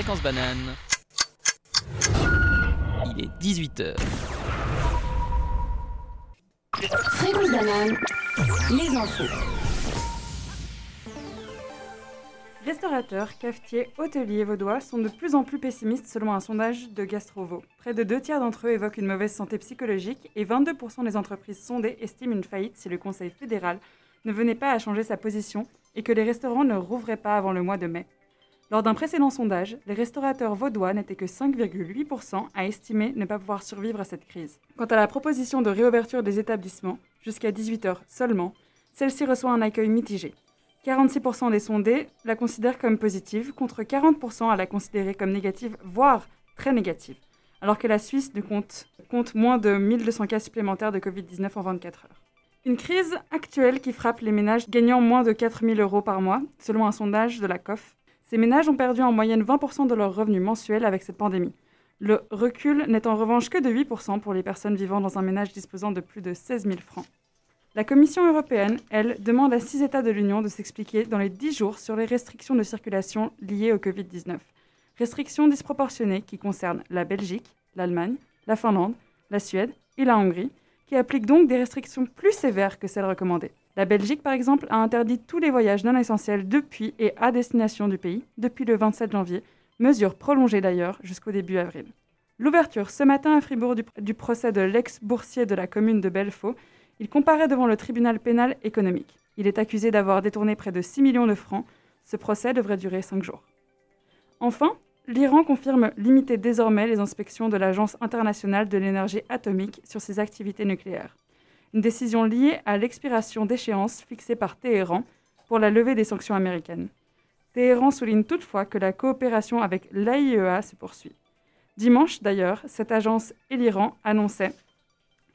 Fréquence banane. Il est 18h. Fréquence banane, les infos. Restaurateurs, cafetiers, hôteliers vaudois sont de plus en plus pessimistes selon un sondage de Gastrovo. Près de deux tiers d'entre eux évoquent une mauvaise santé psychologique et 22% des entreprises sondées estiment une faillite si le Conseil fédéral ne venait pas à changer sa position et que les restaurants ne rouvraient pas avant le mois de mai. Lors d'un précédent sondage, les restaurateurs vaudois n'étaient que 5,8% à estimer ne pas pouvoir survivre à cette crise. Quant à la proposition de réouverture des établissements, jusqu'à 18h seulement, celle-ci reçoit un accueil mitigé. 46% des sondés la considèrent comme positive, contre 40% à la considérer comme négative, voire très négative, alors que la Suisse ne compte, moins de 1200 cas supplémentaires de Covid-19 en 24 heures. Une crise actuelle qui frappe les ménages gagnant moins de 4000 euros par mois, selon un sondage de la COF. Ces ménages ont perdu en moyenne 20% de leurs revenus mensuels avec cette pandémie. Le recul n'est en revanche que de 8% pour les personnes vivant dans un ménage disposant de plus de 16 000 francs. La Commission européenne, elle, demande à six États de l'Union de s'expliquer dans les 10 jours sur les restrictions de circulation liées au Covid-19. Restrictions disproportionnées qui concernent la Belgique, l'Allemagne, la Finlande, la Suède et la Hongrie, qui appliquent donc des restrictions plus sévères que celles recommandées. La Belgique, par exemple, a interdit tous les voyages non essentiels depuis et à destination du pays depuis le 27 janvier, mesure prolongée d'ailleurs jusqu'au début avril. L'ouverture ce matin à Fribourg du, procès de l'ex-boursier de la commune de Belfaux il comparaît devant le tribunal pénal économique. Il est accusé d'avoir détourné près de 6 millions de francs. Ce procès devrait durer 5 jours. Enfin, l'Iran confirme limiter désormais les inspections de l'Agence internationale de l'énergie atomique sur ses activités nucléaires. Une décision liée à l'expiration d'échéances fixées par Téhéran pour la levée des sanctions américaines. Téhéran souligne toutefois que la coopération avec l'AIEA se poursuit. Dimanche, d'ailleurs, cette agence et l'Iran annonçaient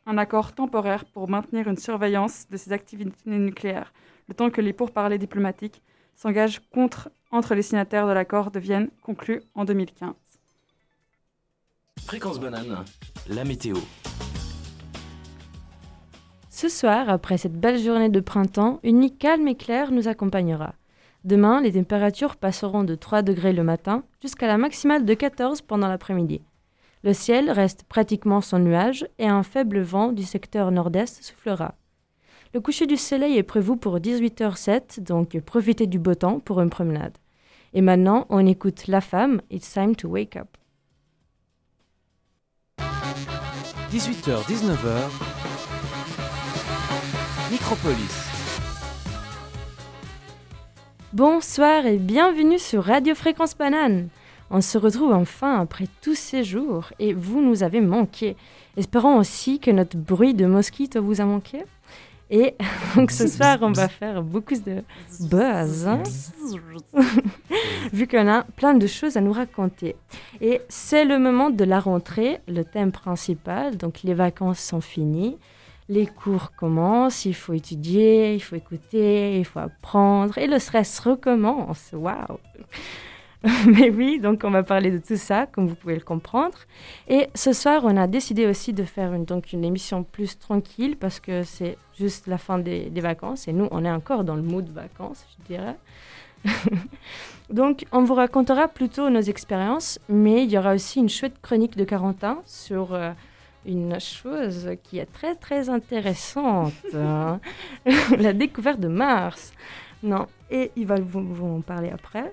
un accord temporaire pour maintenir une surveillance de ces activités nucléaires, le temps que les pourparlers diplomatiques s'engagent contre, entre les signataires de l'accord de Vienne conclu en 2015. Fréquence banane, la météo. Ce soir, après cette belle journée de printemps, une nuit calme et claire nous accompagnera. Demain, les températures passeront de 3 degrés le matin jusqu'à la maximale de 14 pendant l'après-midi. Le ciel reste pratiquement sans nuages et un faible vent du secteur nord-est soufflera. Le coucher du soleil est prévu pour 18h07, donc profitez du beau temps pour une promenade. Et maintenant, on écoute La Femme, It's Time to Wake Up. 18h-19h, Micropolis. Bonsoir et bienvenue sur Radio Fréquence Banane. On se retrouve enfin après tous ces jours et vous nous avez manqué. Espérons aussi que notre bruit de mosquito vous a manqué. Et donc ce soir, on va faire beaucoup de buzz, hein. vu qu'on a plein de choses à nous raconter. Et c'est le moment de la rentrée, le thème principal. Donc les vacances sont finies, les cours commencent, il faut étudier, il faut écouter, il faut apprendre, et le stress recommence. Waouh Mais oui, donc on va parler de tout ça, comme vous pouvez le comprendre. Et ce soir, on a décidé aussi de faire une, donc une émission plus tranquille parce que c'est juste la fin des, vacances et nous, on est encore dans le mood vacances, je dirais. donc, on vous racontera plutôt nos expériences, mais il y aura aussi une chouette chronique de Carentin sur euh, une chose qui est très très intéressante, hein. la découverte de Mars. Non, et il va vous, vous en parler après.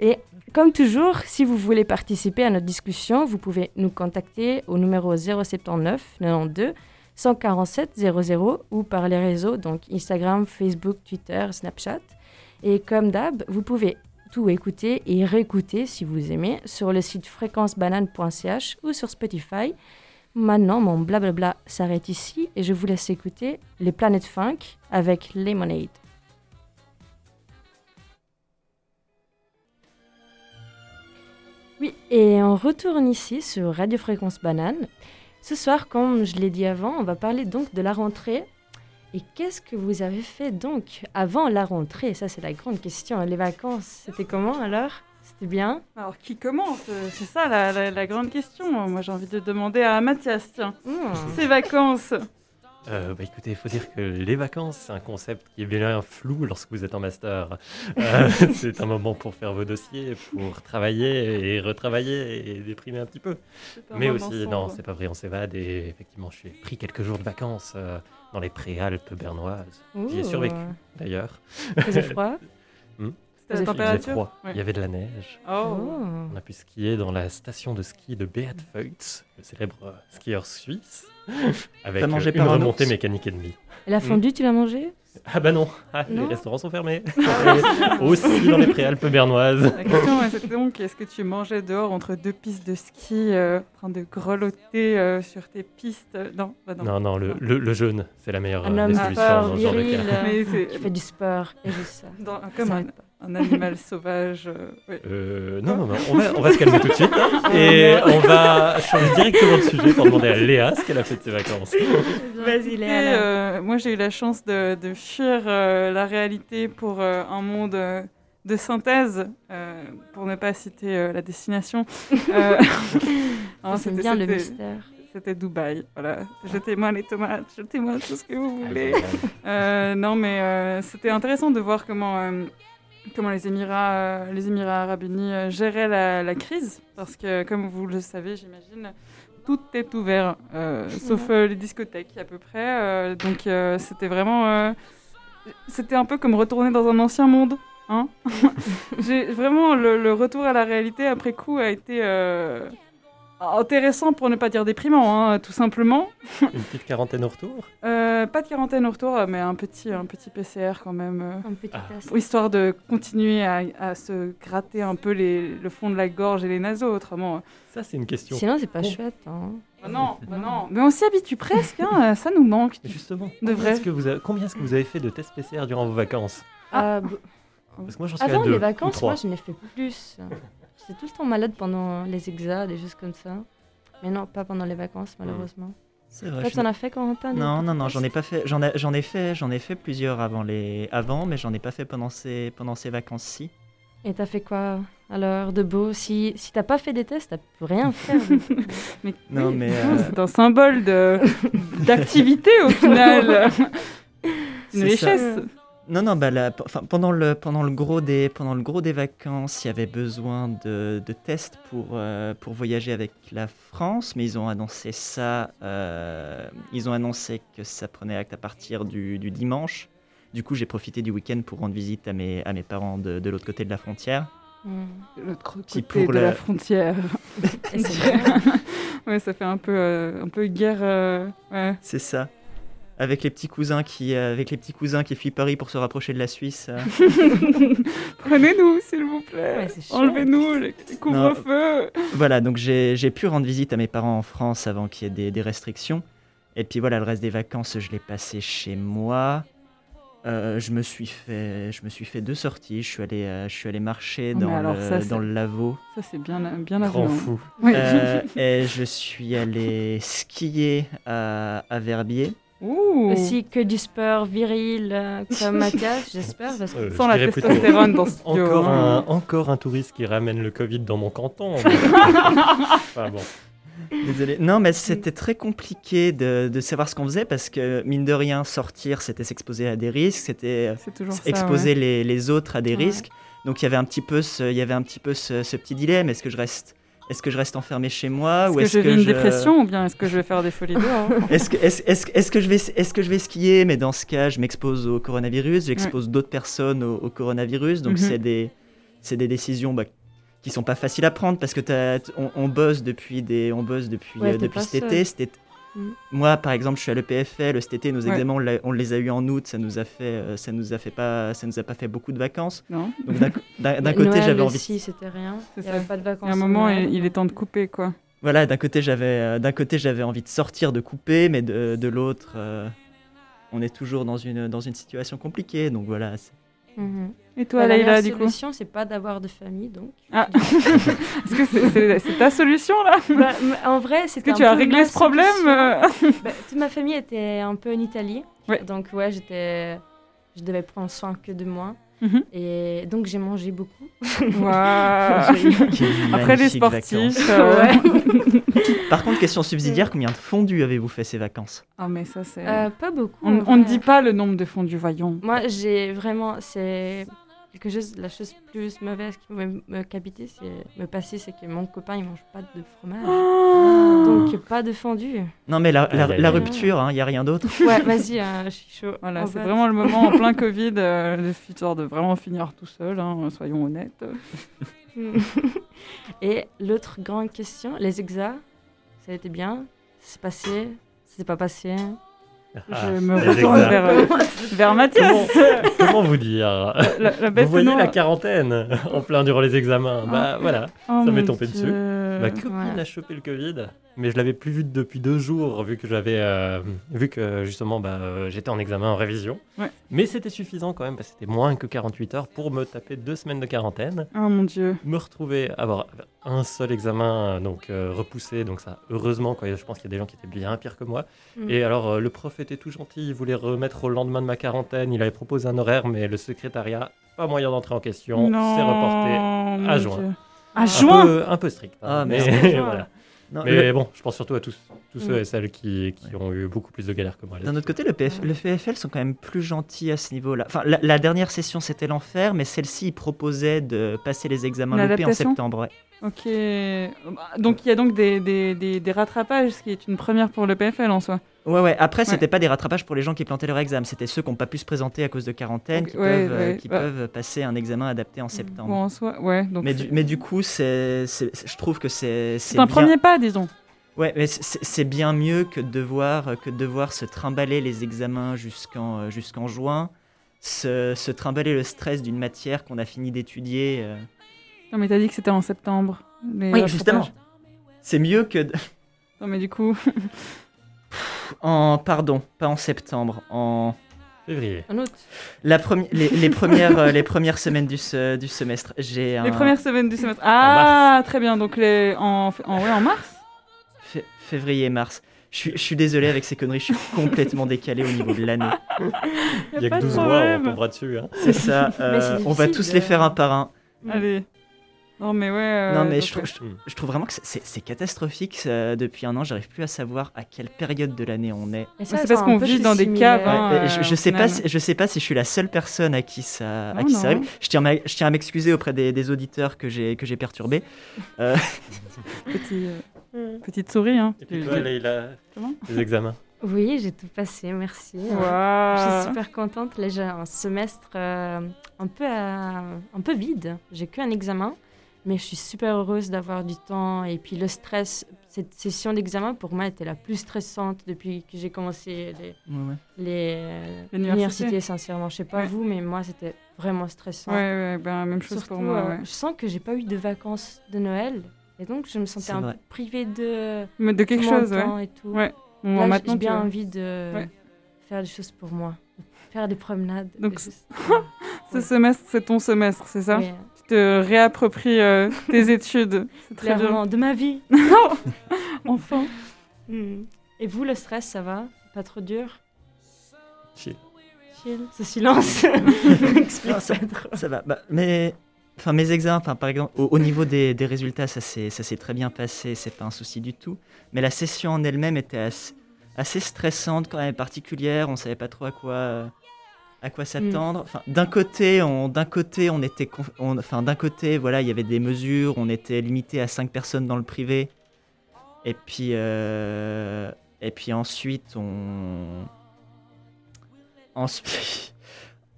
Et comme toujours, si vous voulez participer à notre discussion, vous pouvez nous contacter au numéro 079 92 147 00 ou par les réseaux, donc Instagram, Facebook, Twitter, Snapchat. Et comme d'hab, vous pouvez tout écouter et réécouter si vous aimez sur le site fréquencebanane.ch ou sur Spotify. Maintenant, mon blablabla s'arrête ici et je vous laisse écouter les planètes funk avec Lemonade. Oui, et on retourne ici sur Radio Fréquence Banane. Ce soir, comme je l'ai dit avant, on va parler donc de la rentrée. Et qu'est-ce que vous avez fait donc avant la rentrée? Ça, c'est la grande question. Les vacances, c'était comment alors? C'était bien Alors, qui commence? C'est ça la, la, la, grande question. Moi, j'ai envie de demander à Mathias, tiens. Mmh. Ces vacances Euh, bah, écoutez, il faut dire que les vacances, c'est un concept qui est bien flou lorsque vous êtes en master. Euh, c'est un moment pour faire vos dossiers, pour travailler et retravailler et déprimer un petit peu. Mais aussi, non, c'est pas vrai, on s'évade et effectivement, je suis pris quelques jours de vacances euh, dans les préalpes bernoises. J'y ai survécu d'ailleurs. Faisait froid Hmm C'était la Il faisait température froid, Ouais. il y avait de la neige. Oh. On a pu skier dans la station de ski de Beat Feutz, le célèbre skieur suisse, avec mangé une remontée mécanique et demie. Et la fondue, tu l'as mangée? Ah bah non, Ah, les Non restaurants sont fermés. Et aussi dans les préalpes bernoises. La question c'était donc est-ce que tu mangeais dehors entre deux pistes de ski euh, en train de grelotter euh, sur tes pistes? Non, bah non. Non, non, le, le, le jeûne, c'est la meilleure euh, des solutions dans ce genre de viril, cas. Mais qui c'est fait du sport et juste ça. dans- comme Ça un. Un animal sauvage. euh. Euh, non, non, non, on va, on va se calmer tout de suite. hein, et on va changer directement de sujet pour demander à Léa ce qu'elle a fait de ses vacances. Vas-y, Léa. euh, moi, j'ai eu la chance de, de fuir euh, la réalité pour euh, un monde de synthèse, euh, pour ne pas citer euh, la destination. Euh, non, C'est c'était- bien le mystère. C'était Dubaï, voilà. Jetez-moi les tomates, jetez-moi tout ce que vous Ah, voulez. Euh, non, mais euh, c'était intéressant de voir comment, euh, comment les, Émirats, euh, les Émirats arabes unis euh, géraient la, crise. Parce que, comme vous le savez, j'imagine, tout est ouvert, euh, sauf les discothèques à peu près. Donc, c'était vraiment. c'était un peu comme retourner dans un ancien monde. Hein vraiment le, retour à la réalité après coup a été intéressant pour ne pas dire déprimant, hein, tout simplement. Une petite quarantaine au retour? Euh, pas de quarantaine au retour, mais un petit, un petit PCR quand même. euh, Un petit Ah. test. Histoire de continuer à, à se gratter un peu les, le fond de la gorge et les naseaux, autrement. Ça, c'est une question. Sinon, c'est pas Bon. chouette. Hein. Bah non, bah non. Mais on s'y habitue presque, hein, ça nous manque. Justement, De combien vrai. est-ce que vous avez, combien est-ce que vous avez fait de tests PCR durant vos vacances? Ah, b- Parce que moi, j'en suis à Avant deux les ou vacances, trois. moi, je n'ai fait plus. J'étais tout le temps malade pendant les exas, des choses comme ça. Mais non, pas pendant les vacances, malheureusement. C'est vrai. Toi, je tu en as fait, Corentin Non, non, non, j'en ai pas fait. J'en ai, j'en ai fait, j'en ai fait plusieurs avant les, avant, mais j'en ai pas fait pendant ces, pendant ces vacances-ci. Et t'as fait quoi alors de beau? Si, si t'as pas fait des tests, t'as pu rien faire. Mais, Non, oui, mais, euh, c'est un symbole de- d'activité au final. Une ça. Non, non, bah là, pendant le, pendant le gros des, pendant le gros des vacances, il y avait besoin de, de tests pour, euh, pour voyager avec la France, mais ils ont annoncé ça, euh, ils ont annoncé que ça prenait acte à partir du, du dimanche. Du coup, j'ai profité du week-end pour rendre visite à mes, à mes parents de, de l'autre côté de la frontière. De L'autre côté pour de le- la frontière. Ouais, ça fait un peu, euh, un peu guerre. ouais. C'est ça. Avec les petits cousins qui, euh, avec les petits cousins qui fuient Paris pour se rapprocher de la Suisse. euh. Prenez-nous, s'il vous plaît. Ouais. Enlevez-nous le couvre-feu. Voilà, donc j'ai j'ai pu rendre visite à mes parents en France avant qu'il y ait des, des restrictions. Et puis voilà, le reste des vacances, je l'ai passé chez moi. Euh, je me suis fait, je me suis fait deux sorties. Je suis allé, euh, je suis allé marcher Oh, dans, le, ça, dans le laveau. Ça, c'est bien, bien Grand hein. fou. Ouais. Euh, et je suis allé skier à, à Verbier. Ouh. Aussi que du sport viril euh, comme Mathias, j'espère. Parce que Euh, Sans je la testostérone dans ce studio. Encore hein. un, encore un touriste qui ramène le Covid dans mon canton. enfin, bon. Désolé. Non, mais c'était très compliqué de, de savoir ce qu'on faisait parce que mine de rien, sortir, c'était s'exposer à des risques, c'était euh, ça. exposer les, les autres à des Ouais. risques. Donc il y avait un petit peu ce, il y avait un petit peu ce, ce petit dilemme. Est-ce que je reste, est-ce que je reste enfermé chez moi Est-ce ou que est-ce je que vis une je- dépression ou bien est-ce que je vais faire des folies dehors Est-ce que, est-ce, est-ce, est-ce que je vais, est-ce que je vais skier? Mais dans ce cas, je m'expose au coronavirus, j'expose d'autres personnes au, au coronavirus. Donc Mhm. c'est des, décisions bah, qui sont pas faciles à prendre parce que on, on bosse depuis des, on bosse depuis, Ouais, euh, depuis été. Cet été- Mhm. Moi, par exemple, je suis à l'EPFL. Cet été, nos Ouais. examens, on, l'a- on les a eu en août. Ça nous a fait, euh, ça nous a fait pas, ça nous a pas fait beaucoup de vacances. Non. Donc d'un, côté, j'avais envie. aussi, c'était rien. Il n'y avait pas de vacances. À un en moment, Noël. il, il est temps de couper, quoi. Voilà, d'un côté, j'avais, euh, d'un côté, j'avais envie de sortir, de couper, mais de, de l'autre, euh, on est toujours dans une, dans une situation compliquée. Donc voilà. c'est- Mhm. Et toi, Bah, la Leïla, du coup solution, c'est pas d'avoir de famille, donc. Ah. Est-ce que c'est, ta solution, là Bah, en vrai, Est-ce c'était que tu as réglé ce problème euh Bah, toute ma famille était un peu en Italie. Ouais. Donc, ouais, j'étais. Je devais prendre soin que de moi. Mhm. Et donc j'ai mangé beaucoup. Après les sportifs. euh, Par contre, question subsidiaire, combien de fondus avez-vous fait ces vacances? Ah, mais ça, c'est. Euh, pas beaucoup. on ne dit pas le nombre de fondus, voyons. Moi, j'ai vraiment. C'est quelque chose. La chose plus mauvaise qui me, me capiter, c'est me passer, c'est que mon copain, il mange pas de fromage. Donc, pas de fondue. Non, mais la, aïe, la aïe. rupture, il n'y a rien d'autre. Ouais, vas-y, hein, je suis chaud. Voilà, On c'est vraiment le moment en plein Covid, euh, de histoire de vraiment finir tout seul, hein, soyons honnêtes. Et l'autre grande question, les exas, ça a été bien? C'est passé? C'est pas passé? Ah, Je me retourne vers, euh, vers Mathias. Comment vous dire La, la bête Vous voyez la quarantaine en plein durant les examens. Bah voilà, Oh ça m'est tombé Dieu. dessus. Ma copine ouais. a chopé le Covid, mais je l'avais plus vu depuis deux jours vu que j'avais euh, vu que justement bah, euh, j'étais en examen en révision. Ouais. Mais c'était suffisant quand même parce que c'était moins que 48 heures pour me taper deux semaines de quarantaine, Oh mon dieu. me retrouver avoir un seul examen donc euh, repoussé donc ça heureusement quoi, je pense qu'il y a des gens qui étaient bien pires que moi. Mm. Et alors euh, le prof était tout gentil, il voulait remettre au lendemain de ma quarantaine, il avait proposé un horaire mais le secrétariat pas moyen d'entrer en question, c'est reporté à juin. Dieu. À un juin peu, un peu strict. hein, Ah, mais merde. voilà. Non, Mais le- bon, je pense surtout à tous, tous ceux Mm. et celles qui, qui ont eu beaucoup plus de galères que moi. D'un autre côté, le, PF, le PFL sont quand même plus gentils à ce niveau-là. Enfin, la, la dernière session, c'était l'enfer, mais celle-ci, ils proposaient de passer les examens loupés en septembre. Ok. Donc il y a donc des, des, des, des rattrapages, ce qui est une première pour le PFL en soi. Ouais, ouais. Après, Ouais. c'était pas des rattrapages pour les gens qui plantaient leur examen. C'était ceux qui n'ont pas pu se présenter à cause de quarantaine, qui, ouais, peuvent, euh, qui bah. peuvent passer un examen adapté en septembre. Bon, en soi, ouais. Donc Mais du, mais du coup, c'est, je trouve que c'est, c'est un bien- premier pas, disons. Ouais, mais c'est- bien mieux que de devoir, que de devoir se trimballer les examens jusqu'en euh, jusqu'en juin, se, se trimballer le stress d'une matière qu'on a fini d'étudier. euh. Non, mais t'as dit que c'était en septembre. les Oui, justement. C'est mieux que... de- Non, mais du coup, En, pardon, pas en septembre, en... Février. Un autre. La premi- les, les premières, euh, les premières semaines du, se- du semestre. J'ai un... les premières semaines du semestre. Ah, très bien. Donc les... en... En... Ouais, en mars Fé- février, mars. Je suis, je suis désolé avec ces conneries, je suis complètement décalé au niveau de l'année. Il y a pas que de 12 mois, on tombera dessus. Hein. C'est ça, euh, c'est on va tous les de- faire un par un. Allez. Non, mais ouais. euh, non, mais donc, je trouve, ouais. je, trouve- je trouve vraiment que c'est- catastrophique. ça, depuis un an, j'arrive plus à savoir à quelle période de l'année on est. Et ça, c'est parce qu'on vit dans des caves, hein. Ouais, euh, je, je au sais pas, si, je sais pas si je suis la seule personne à qui ça, à Non, qui ça non. arrive. Je tiens, à- je tiens à m'excuser auprès des, des auditeurs que j'ai que j'ai perturbés. Euh, Petit, euh, petite souris, hein. Et puis toi, Leïla, les examens Oui, j'ai tout passé, merci. Je suis super contente. Là, j'ai un semestre euh, un, peu, euh, un peu vide. J'ai qu'un examen, mais je suis super heureuse d'avoir du temps. Et puis le stress, cette session d'examen, pour moi, était la plus stressante depuis que j'ai commencé les, ouais, ouais. les, euh, L'université. l'université, sincèrement. Je sais pas Ouais. vous, mais moi, c'était vraiment stressant. Ouais, ouais, ben, même chose Surtout, pour moi. euh, je sens que j'ai pas eu de vacances de Noël. Et donc, je me sentais un vrai. peu privée de Mais de quelque mon chose, ouais. temps et tout. Ouais. Bon, Là, maintenant, j'ai bien envie de Ouais. faire des choses pour moi. Faire des promenades. Donc, Ce Ouais. semestre, c'est ton semestre, c'est ça? Te réappropries euh, tes études. C'est très bien. de ma vie. Enfin. Hmm. Et vous, le stress, ça va? Pas trop dur? Chill. Chill Ce silence Explique Non, ça- trop. Ça va. Bah, mais enfin mes examens, enfin, par exemple, au, au niveau des, des résultats, ça s'est ça s'est très bien passé, c'est pas un souci du tout. Mais la session en elle-même était assez, assez stressante, quand même particulière. On savait pas trop à quoi euh, à quoi s'attendre? Enfin, d'un côté, on d'un côté on était, conf- on- enfin d'un côté, voilà, il y avait des mesures, on était limité à 5 personnes dans le privé. Et puis euh, et puis ensuite on ensuite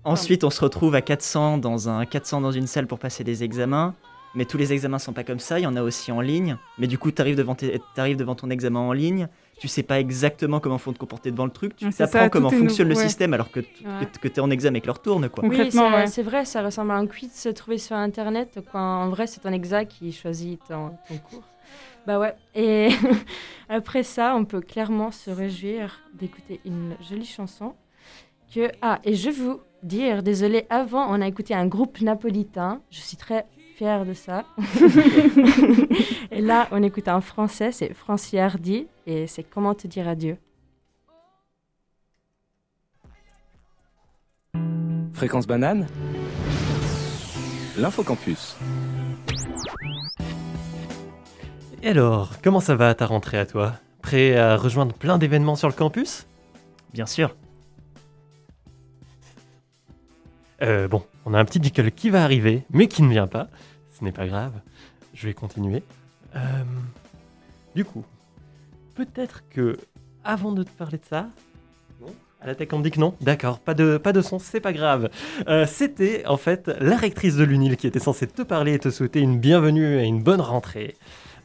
Ensuite, on se retrouve à 400 dans, un, 400 dans une salle pour passer des examens. Mais tous les examens sont pas comme ça, il y en a aussi en ligne. Mais du coup, tu arrives devant, tes- t'arrives devant ton examen en ligne, tu sais pas exactement comment faut te comporter devant le truc, tu apprends ça, comment fonctionne nouveau, le ouais. système alors que, Ouais. que, tu es en examen et que leur tourne. Quoi. Oui, Concrètement, c'est ouais. vrai, ça ressemble à un quiz trouvé sur Internet, en vrai, c'est ton exa qui choisit ton, ton cours. Bah ouais. Et après ça, on peut clairement se réjouir d'écouter une jolie chanson. Que... Ah, et je vais vous dire, désolé, avant, on a écouté un groupe napolitain. Je suis très fière de ça. et là, on écoute un français, c'est Francis Hardy, et c'est Comment te dire adieu. Fréquence banane l'infocampus. Et alors, comment ça va ta rentrée à toi? Prêt à rejoindre plein d'événements sur le campus? Bien sûr. Euh, bon, on a un petit jingle qui va arriver, mais qui ne vient pas. Ce n'est pas grave. Je vais continuer. Euh, du coup, peut-être que, avant de te parler de ça... Non À la tech, on me dit que non D'accord, pas de, pas de son, c'est pas grave. Euh, C'était, en fait, la rectrice de l'UNIL qui était censée te parler et te souhaiter une bienvenue et une bonne rentrée.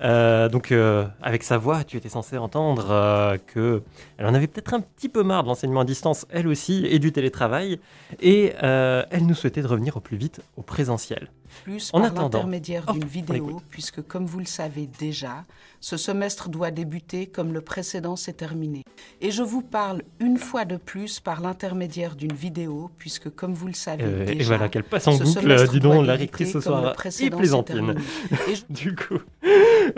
Euh, donc, euh, avec sa voix, tu étais censé entendre euh, que elle en avait peut-être un petit peu marre de l'enseignement à distance, elle aussi, et du télétravail, et elle nous souhaitait de revenir au plus vite au présentiel. Plus En par l'intermédiaire Oh, d'une vidéo, puisque comme vous le savez déjà, ce semestre doit débuter comme le précédent s'est terminé. Et je vous parle une fois de plus par l'intermédiaire d'une vidéo, puisque comme vous le savez Euh, déjà, et voilà qu'elle passe en boucle, dis donc, la rectrice ce soir plaisantine. Et je- Du coup,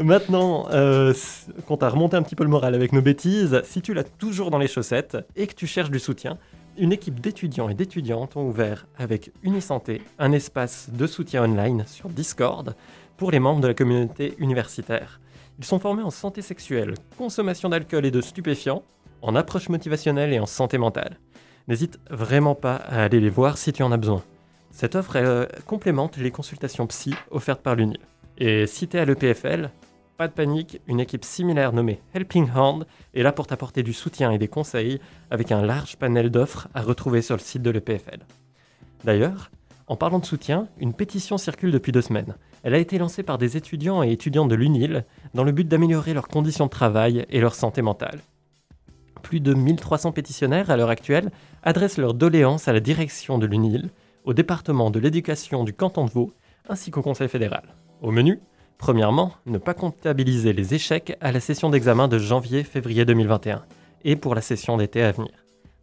maintenant euh, s- qu'on t'a remonté un petit peu le moral avec nos bêtises, si tu l'as toujours dans les chaussettes et que tu cherches du soutien, une équipe d'étudiants et d'étudiantes ont ouvert avec Unisanté un espace de soutien online sur Discord pour les membres de la communauté universitaire. Ils sont formés en santé sexuelle, consommation d'alcool et de stupéfiants, en approche motivationnelle et en santé mentale. N'hésite vraiment pas à aller les voir si tu en as besoin. Cette offre euh, complémente les consultations psy offertes par l'UNIL. Et si t'es à l'EPFL, pas de panique, une équipe similaire nommée Helping Hand est là pour t'apporter du soutien et des conseils avec un large panel d'offres à retrouver sur le site de l'EPFL. D'ailleurs, en parlant de soutien, une pétition circule depuis deux semaines. Elle a été lancée par des étudiants et étudiantes de l'UNIL dans le but d'améliorer leurs conditions de travail et leur santé mentale. Plus de 1300 pétitionnaires à l'heure actuelle adressent leurs doléances à la direction de l'UNIL, au département de l'éducation du canton de Vaud ainsi qu'au Conseil fédéral. Au menu, premièrement, ne pas comptabiliser les échecs à la session d'examen de janvier-février 2021 et pour la session d'été à venir.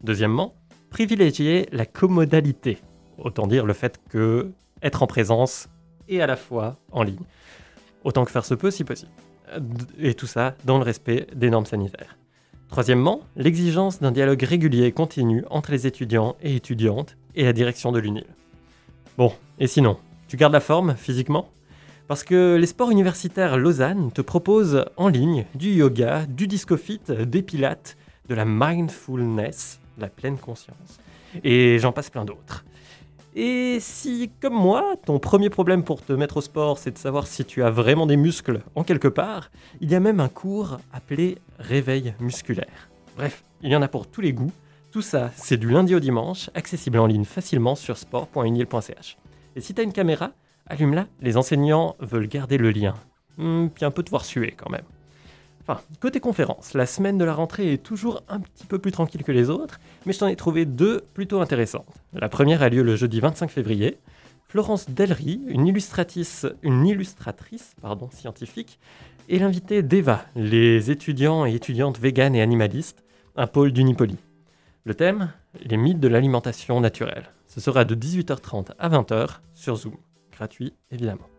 Deuxièmement, privilégier la commodalité, autant dire le fait que être en présence et à la fois en ligne, autant que faire se peut si possible. Et tout ça dans le respect des normes sanitaires. Troisièmement, l'exigence d'un dialogue régulier et continu entre les étudiants et étudiantes et la direction de l'UNIL. Bon, et sinon, tu gardes la forme physiquement? Parce que les sports universitaires Lausanne te proposent en ligne du yoga, du discofit, des pilates, de la mindfulness, la pleine conscience, et j'en passe plein d'autres. Et si, comme moi, ton premier problème pour te mettre au sport, c'est de savoir si tu as vraiment des muscles en quelque part, il y a même un cours appelé réveil musculaire. Bref, il y en a pour tous les goûts. Tout ça, c'est du lundi au dimanche, accessible en ligne facilement sur sport.unil.ch. Et si tu une caméra, allume-la, les enseignants veulent garder le lien. Hmm, puis un peu te voir suer quand même. Enfin, côté conférence, la semaine de la rentrée est toujours un petit peu plus tranquille que les autres, mais je t'en ai trouvé deux plutôt intéressantes. La première a lieu le jeudi 25 février. Florence Delry, une illustratrice, une illustratrice pardon, scientifique, est l'invitée d'EVA, les étudiants et étudiantes véganes et animalistes, un pôle d'Unipoli. Le thème Les mythes de l'alimentation naturelle. Ce sera de 18h30 à 20h sur Zoom, gratuit évidemment.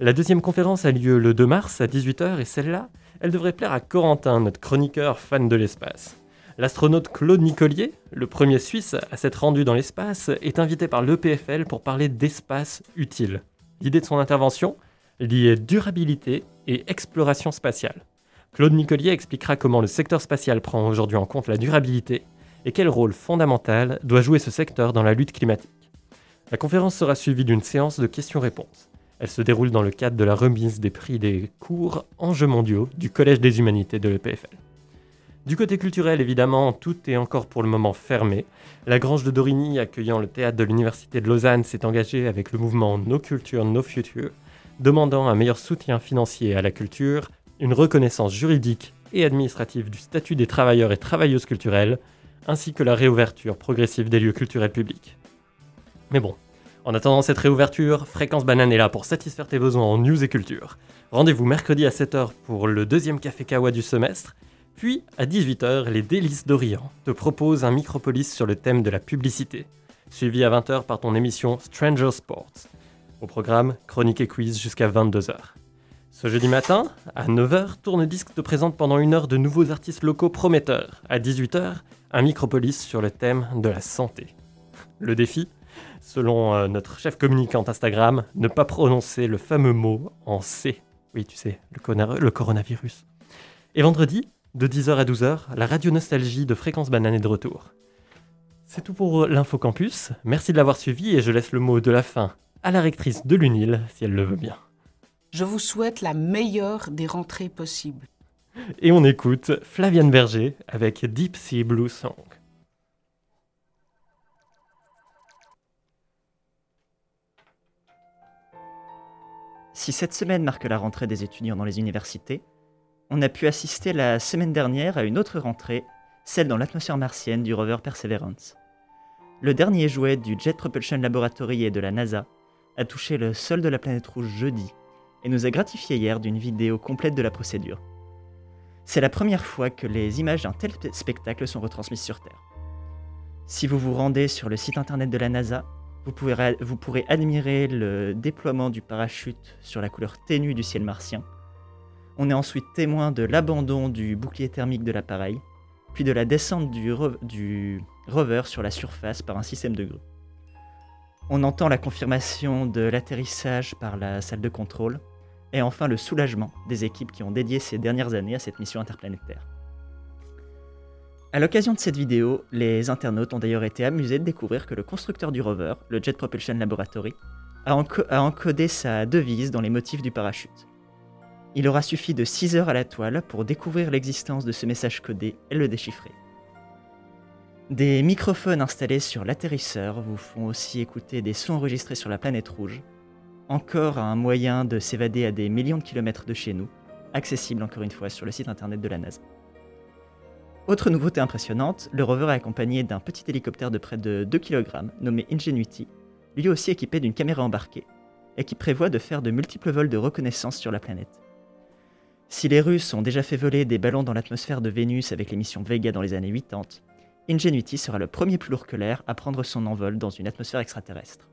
La deuxième conférence a lieu le 2 mars à 18h et celle-là, elle devrait plaire à Corentin, notre chroniqueur fan de l'espace. L'astronaute Claude Nicolier, le premier Suisse à s'être rendu dans l'espace, est invité par l'EPFL pour parler d'espace utile. L'idée de son intervention liée durabilité et exploration spatiale. Claude Nicolier expliquera comment le secteur spatial prend aujourd'hui en compte la durabilité et quel rôle fondamental doit jouer ce secteur dans la lutte climatique. La conférence sera suivie d'une séance de questions-réponses. Elle se déroule dans le cadre de la remise des prix des cours Enjeux mondiaux du Collège des humanités de l'EPFL. Du côté culturel, évidemment, tout est encore pour le moment fermé. La Grange de Dorigny, accueillant le théâtre de l'Université de Lausanne, s'est engagée avec le mouvement No Culture, No Future, demandant un meilleur soutien financier à la culture, une reconnaissance juridique et administrative du statut des travailleurs et travailleuses culturelles, ainsi que la réouverture progressive des lieux culturels publics. Mais bon, en attendant cette réouverture, Fréquence Banane est là pour satisfaire tes besoins en news et culture. Rendez-vous mercredi à 7h pour le deuxième café Kawa du semestre, puis à 18h, les délices d'Orient te proposent un micropolis sur le thème de la publicité, suivi à 20h par ton émission Stranger Sports. Au programme, chronique et quiz jusqu'à 22h. Ce jeudi matin, à 9h, Tourne-Disque te présente pendant une heure de nouveaux artistes locaux prometteurs. À 18h, un micropolis sur le thème de la santé. Le défi? Selon euh, notre chef communicante Instagram, ne pas prononcer le fameux mot en C. Oui, tu sais, le, coronavirus. Et vendredi, de 10h à 12h, la radio nostalgie de Fréquence Banane est de retour. C'est tout pour l'Info Campus. Merci de l'avoir suivi et je laisse le mot de la fin à la rectrice de l'UNIL, si elle le veut bien. Je vous souhaite la meilleure des rentrées possibles. Et on écoute Flaviane Berger avec Deep Sea Blue Song. Si cette semaine marque la rentrée des étudiants dans les universités, on a pu assister la semaine dernière à une autre rentrée, celle dans l'atmosphère martienne du rover Perseverance. Le dernier jouet du Jet Propulsion Laboratory et de la NASA a touché le sol de la planète rouge jeudi et nous a gratifié hier d'une vidéo complète de la procédure. C'est la première fois que les images d'un tel spectacle sont retransmises sur Terre. Si vous vous rendez sur le site internet de la NASA, vous, pourrez admirer le déploiement du parachute sur la couleur ténue du ciel martien. On est ensuite témoin de l'abandon du bouclier thermique de l'appareil, puis de la descente du rover sur la surface par un système de grue. On entend la confirmation de l'atterrissage par la salle de contrôle, et enfin le soulagement des équipes qui ont dédié ces dernières années à cette mission interplanétaire. À l'occasion de cette vidéo, les internautes ont d'ailleurs été amusés de découvrir que le constructeur du rover, le Jet Propulsion Laboratory, a, enco- a encodé sa devise dans les motifs du parachute. Il aura suffi de 6 heures à la toile pour découvrir l'existence de ce message codé et le déchiffrer. Des microphones installés sur l'atterrisseur vous font aussi écouter des sons enregistrés sur la planète rouge. Encore un moyen de s'évader à des millions de kilomètres de chez nous, accessible encore une fois sur le site internet de la NASA. Autre nouveauté impressionnante, le rover est accompagné d'un petit hélicoptère de près de 2 kg nommé Ingenuity, lui aussi équipé d'une caméra embarquée, et qui prévoit de faire de multiples vols de reconnaissance sur la planète. Si les Russes ont déjà fait voler des ballons dans l'atmosphère de Vénus avec les missions Vega dans les années 80, Ingenuity sera le premier plus lourd que l'air à prendre son envol dans une atmosphère extraterrestre.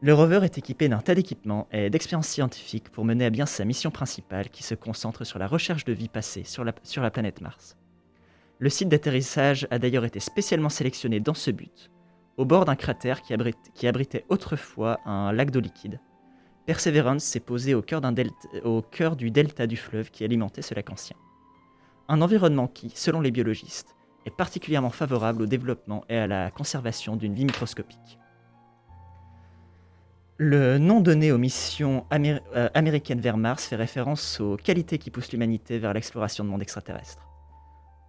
Le rover est équipé d'un tas d'équipements et d'expériences scientifiques pour mener à bien sa mission principale qui se concentre sur la recherche de vie passée sur la, planète Mars. Le site d'atterrissage a d'ailleurs été spécialement sélectionné dans ce but, au bord d'un cratère qui, abritait autrefois un lac d'eau liquide. Perseverance s'est posé au cœur, d'un delta- au cœur du delta du fleuve qui alimentait ce lac ancien. Un environnement qui, selon les biologistes, est particulièrement favorable au développement et à la conservation d'une vie microscopique. Le nom donné aux missions euh, américaines vers Mars fait référence aux qualités qui poussent l'humanité vers l'exploration de monde extraterrestre.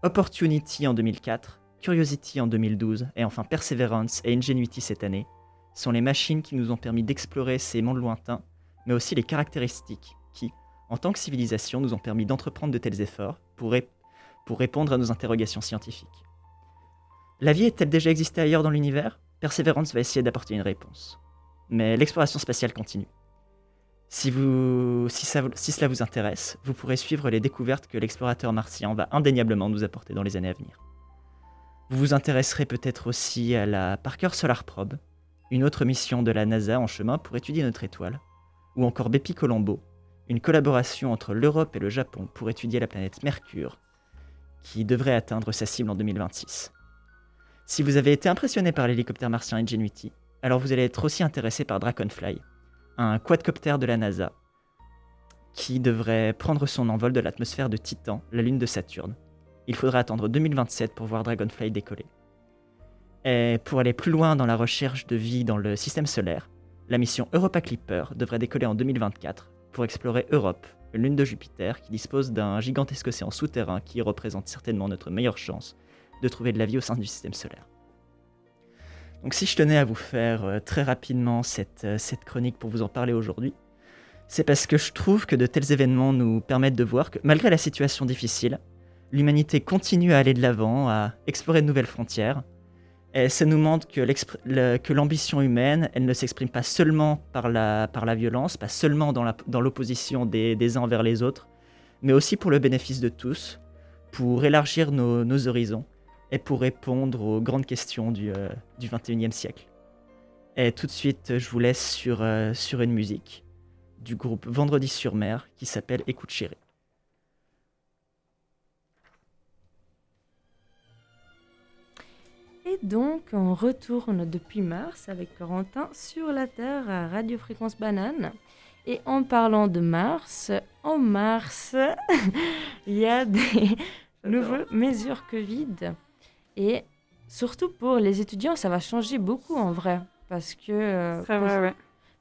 Opportunity en 2004, Curiosity en 2012 et enfin Perseverance et Ingenuity cette année sont les machines qui nous ont permis d'explorer ces mondes lointains, mais aussi les caractéristiques qui, en tant que civilisation, nous ont permis d'entreprendre de tels efforts pour, ré- pour répondre à nos interrogations scientifiques. La vie est-elle déjà existé ailleurs dans l'univers? Perseverance va essayer d'apporter une réponse mais l'exploration spatiale continue. Si, cela vous intéresse, vous pourrez suivre les découvertes que l'explorateur martien va indéniablement nous apporter dans les années à venir. Vous vous intéresserez peut-être aussi à la Parker Solar Probe, une autre mission de la NASA en chemin pour étudier notre étoile, ou encore Bepi Colombo, une collaboration entre l'Europe et le Japon pour étudier la planète Mercure, qui devrait atteindre sa cible en 2026. Si vous avez été impressionné par l'hélicoptère martien Ingenuity, alors vous allez être aussi intéressé par Dragonfly, un quadcoptère de la NASA qui devrait prendre son envol de l'atmosphère de Titan, la lune de Saturne. Il faudra attendre 2027 pour voir Dragonfly décoller. Et pour aller plus loin dans la recherche de vie dans le système solaire, la mission Europa Clipper devrait décoller en 2024 pour explorer Europe, une lune de Jupiter qui dispose d'un gigantesque océan souterrain qui représente certainement notre meilleure chance de trouver de la vie au sein du système solaire. Donc si je tenais à vous faire euh, très rapidement cette, euh, cette chronique pour vous en parler aujourd'hui, c'est parce que je trouve que de tels événements nous permettent de voir que malgré la situation difficile, l'humanité continue à aller de l'avant, à explorer de nouvelles frontières. Et ça nous montre que l'ambition humaine, elle ne s'exprime pas seulement par la, violence, pas seulement dans l'opposition des, uns envers les autres, mais aussi pour le bénéfice de tous, pour élargir nos horizons et pour répondre aux grandes questions du, euh, du 21e siècle. Et tout de suite, je vous laisse sur, euh, sur une musique du groupe Vendredi sur mer qui s'appelle Écoute chérie. Et donc, on retourne depuis mars avec Corentin sur la Terre à Radio Fréquence Banane. Et en parlant de Mars, en mars, il y a des nouvelles mesures Covid. Et surtout pour les étudiants, ça va changer beaucoup en vrai. Parce que euh, Très vrai, ouais.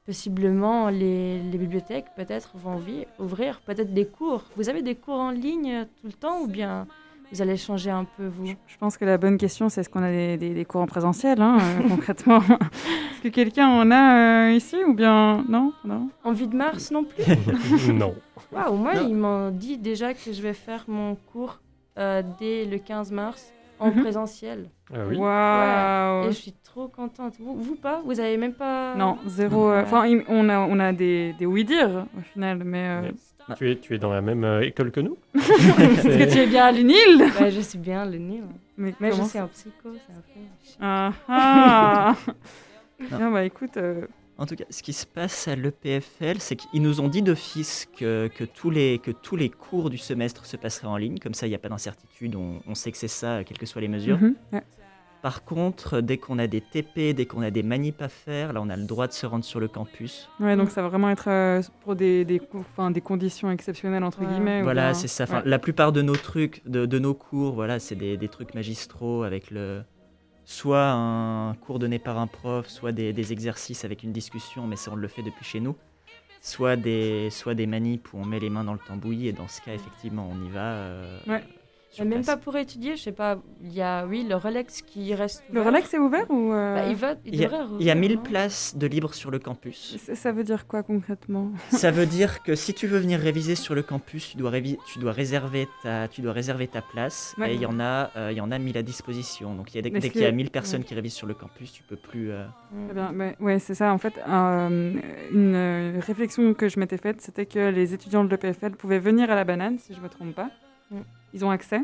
possiblement les, les bibliothèques peut-être vont ouvrir peut-être des cours. Vous avez des cours en ligne tout le temps ou bien vous allez changer un peu vous? Je pense que la bonne question, c'est est-ce qu'on a des, des- des cours en présentiel, hein, euh, concrètement? Est-ce que quelqu'un en a euh, ici ou bien non non? Envie de Mars non plus? Non. Waouh, moi Non. ils m'ont dit déjà que je vais faire mon cours euh, dès le 15 mars en Mhm. présentiel. Ah oui. Waouh Et je suis trop contente. Vous, vous pas? Vous avez même pas? Non, zéro. euh, Ouais. Enfin, on a, on a des, des oui-dire au final, mais. euh, Mais Tu es, tu es dans la même euh, école que nous? Est-ce que tu es bien à l'UNIL Ouais, je suis bien nez. ouais. Mais, Mais je suis en psycho, c'est un peu. Ah ah Non. Non, bah écoute, euh, En tout cas, ce qui se passe à l'EPFL, c'est qu'ils nous ont dit d'office que, que, tous les, que tous les cours du semestre se passeraient en ligne. Comme ça, il n'y a pas d'incertitude. On, on sait que c'est ça, quelles que soient les mesures. mhm, ouais. Par contre, dès qu'on a des TP, dès qu'on a des manips à faire, là, on a le droit de se rendre sur le campus. Ouais, donc ça va vraiment être euh, pour des, des, cou- enfin, des conditions exceptionnelles, entre Ouais. guillemets. Voilà, c'est ça. Enfin, ouais. La plupart de nos trucs, de, de nos cours, voilà, c'est des, des trucs magistraux avec le soit un cours donné par un prof, soit des, exercices avec une discussion, mais ça on le fait depuis chez nous. Soit des, soit des manips où on met les mains dans le tambouille, et dans ce cas, effectivement, on y va. euh. Sur même place. pas pour étudier, je sais pas. Il y a, oui, le Rolex qui reste. Le. Relax est ouvert ou. euh, Bah, il va, il, Il y a, devrait il y a rouvrir, 1000 non places de libre sur le campus. ça- Ça veut dire quoi concrètement? Ça veut dire que si tu veux venir réviser sur le campus, tu dois, révi- tu dois, réserver, ta, tu dois réserver ta place. Ouais. Et il y, en a, euh, il y en a 1000 à disposition. Donc il y a des- Mais dès qu'il y a que- 1000 personnes qui révisent sur le campus, tu peux plus. euh, Très bien, mais ouais, c'est ça. En fait, euh, une euh, réflexion que je m'étais faite, c'était que les étudiants de l'EPFL pouvaient venir à la banane, si je ne me trompe pas. Mm. Ils ont accès,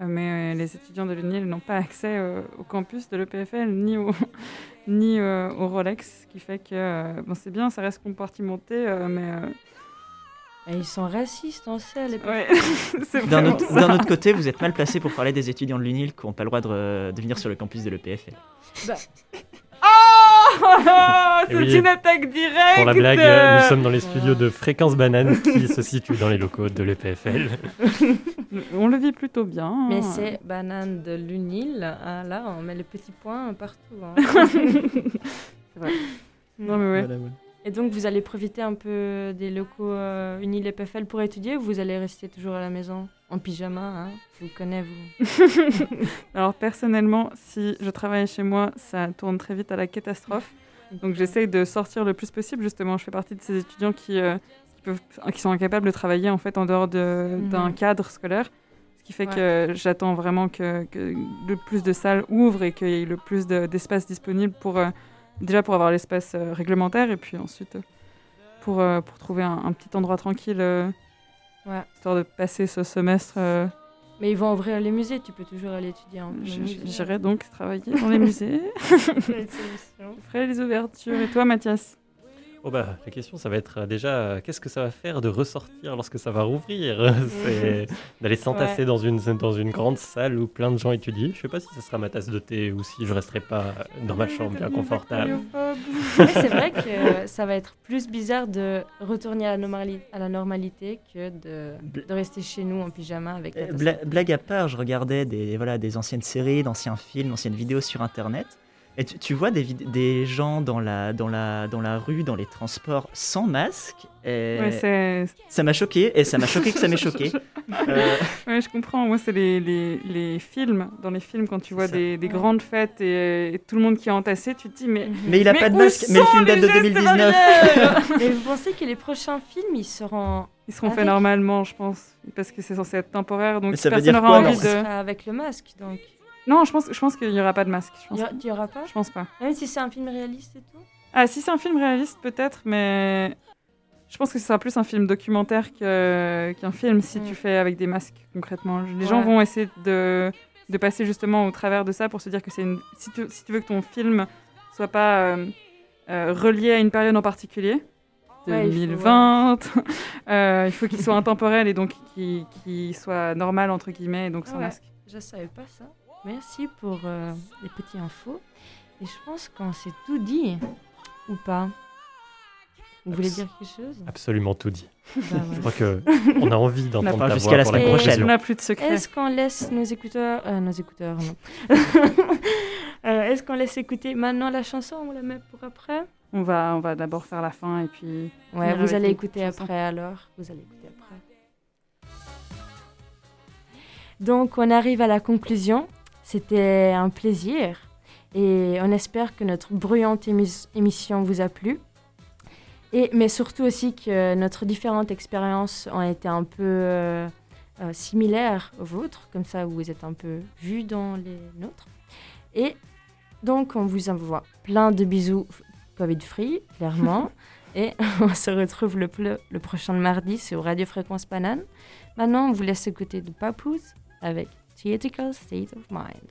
euh, mais euh, les étudiants de l'UNIL n'ont pas accès euh, au campus de l'EPFL ni au, ni euh, au Rolex, ce qui fait que euh, bon, c'est bien, ça reste compartimenté, euh, mais euh, Et ils sont racistes, on sait à l'époque. ouais, c'est D'un autre, côté, vous êtes mal placé pour parler des étudiants de l'UNIL qui n'ont pas le droit de, de venir sur le campus de l'EPFL. Eh c'est oui. une attaque directe. Pour la blague, euh, nous sommes dans les studios de Fréquence Banane qui se situent dans les locaux de l'EPFL. On le vit plutôt bien. Mais c'est banane de l'UNIL. Ah, là, on met le petit point partout. hein. C'est vrai. Non mais ouais. Et donc, vous allez profiter un peu des locaux euh, UNIL et PFL pour étudier ou vous allez rester toujours à la maison? En pyjama hein Je vous connais, vous. Alors personnellement, si je travaille chez moi, ça tourne très vite à la catastrophe. Donc j'essaye de sortir le plus possible. Justement, je fais partie de ces étudiants qui, euh, qui, peuvent, qui sont incapables de travailler en fait en dehors de- Mhm. d'un cadre scolaire. Ce qui fait Ouais. que j'attends vraiment que, que le plus de salles ouvrent et qu'il y ait le plus de- d'espace disponible pour euh, déjà pour avoir l'espace euh, réglementaire et puis ensuite pour, pour trouver un, un petit endroit tranquille, Ouais. histoire de passer ce semestre. euh, Mais ils vont ouvrir les musées, tu peux toujours aller étudier en. J'irai donc travailler dans les musées. Je ferai les ouvertures. Et toi, Mathias? Oh bah, la question, ça va être euh, déjà, euh, qu'est-ce que ça va faire de ressortir lorsque ça va rouvrir? C'est d'aller s'entasser dans, une, dans une grande salle où plein de gens étudient. Je sais pas si ce sera ma tasse de thé ou si je resterai pas dans ma chambre bien confortable. Mais c'est vrai que ça va être plus bizarre de retourner à la, normali- à la normalité que de, de rester chez nous en pyjama avec la Euh, tasse. bla- blague à part, je regardais des, voilà, des anciennes séries, d'anciens films, d'anciennes vidéos sur Internet. Et tu, tu vois des, des gens dans la, dans, la, dans la rue, dans les transports, sans masque. Et Ouais, c'est- ça m'a choqué, et ça m'a choqué que ça m'ait choqué. Euh, ouais, je comprends. Moi, c'est les, les, les films. Dans les films, quand tu vois des, des grandes fêtes et, et tout le monde qui est entassé, tu te dis, mais. Mais il a Mais pas de masque, mais le film date de gestes 2019. barrières Mais vous pensez que les prochains films, ils seront Ils seront faits normalement, je pense. Parce que c'est censé être temporaire. Donc Mais ça veut personne dire n'aura quoi, envie de. avec le masque, donc Non, je pense, je pense qu'il n'y aura pas de masque. Il pense, y, a- il y aura pas je pense pas. Même si c'est un film réaliste et tout Ah, si c'est un film réaliste, peut-être, mais. Je pense que ce sera plus un film documentaire qu'un film si Mm. tu fais avec des masques, concrètement. Les gens Ouais. vont essayer de, de passer justement au travers de ça pour se dire que c'est une. Si tu, si tu veux que ton film soit pas euh, euh, relié à une période en particulier, Ouais, il faut, 2020, euh, il faut qu'il soit intemporel et donc qu'il qu'il soit normal, entre guillemets, et donc sans Ouais. masque. Je savais pas ça. Merci pour euh, les petites infos. Et je pense qu'on s'est tout dit, ou pas? Vous voulez dire quelque chose? Absolument tout dit. Bah, Je crois que on a envie d'entendre ta jusqu'à voix la pour semaine prochaine. On n'a plus de secret. Est-ce qu'on laisse nos écouteurs... euh, nos écouteurs, non. Euh, Est-ce qu'on laisse écouter maintenant la chanson ou on la met pour après? On va, on va d'abord faire la fin et puis. Ouais, vous allez écouter chanson. après alors. Vous allez écouter après. Donc, on arrive à la conclusion. C'était un plaisir et on espère que notre bruyante émis- émission vous a plu. Et, mais surtout aussi que notre différentes expériences ont été un peu euh, euh, similaires aux vôtres, comme ça vous êtes un peu vus dans les nôtres. Et donc on vous envoie plein de bisous Covid-free, clairement. Et on se retrouve le, le prochain mardi sur Radio Fréquence Banane. Maintenant, on vous laisse écouter de Papouze avec Theatrical State of Mind.